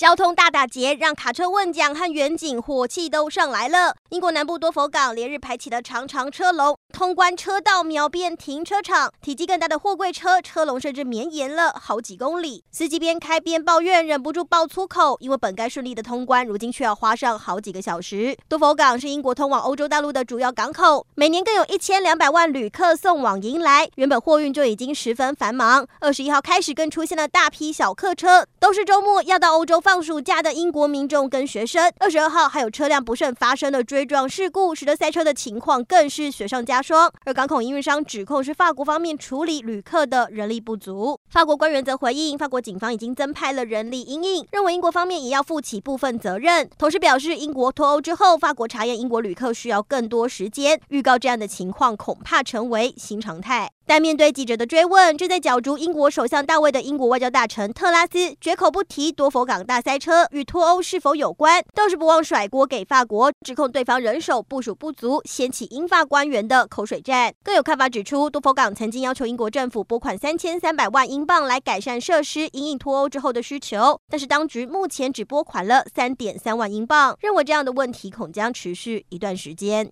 交通大打劫，让卡车问奖和远景火气都上来了。英国南部多佛港连日排起了长长车龙，通关车道秒变停车场，体积更大的货柜车车龙甚至绵延了好几公里。司机边开边抱怨，忍不住爆粗口，因为本该顺利的通关，如今却要花上好几个小时。多佛港是英国通往欧洲大陆的主要港口，每年更有一千两百万旅客送往迎来。原本货运就已经十分繁忙，二十一号开始更出现了大批小客车，都是周末要到欧洲放暑假的英国民众跟学生。二十二号还有车辆不慎发生了追撞事故，使得塞车的情况更是雪上加霜。而港口营运商指控是法国方面处理旅客的人力不足。法国官员则回应，法国警方已经增派了人力因应，认为英国方面也要负起部分责任。同时表示，英国脱欧之后，法国查验英国旅客需要更多时间，预告这样的情况恐怕成为新常态。但面对记者的追问，正在角逐英国首相大位的英国外交大臣特拉斯绝口不提多佛港大塞车与脱欧是否有关，倒是不忘甩锅给法国，指控对方人手部署不足，掀起英法官员的口水战。更有看法指出，多佛港曾经要求英国政府拨款三千三百万英镑来改善设施，因应脱欧之后的需求，但是当局目前只拨款了三点三万英镑，认为这样的问题恐将持续一段时间。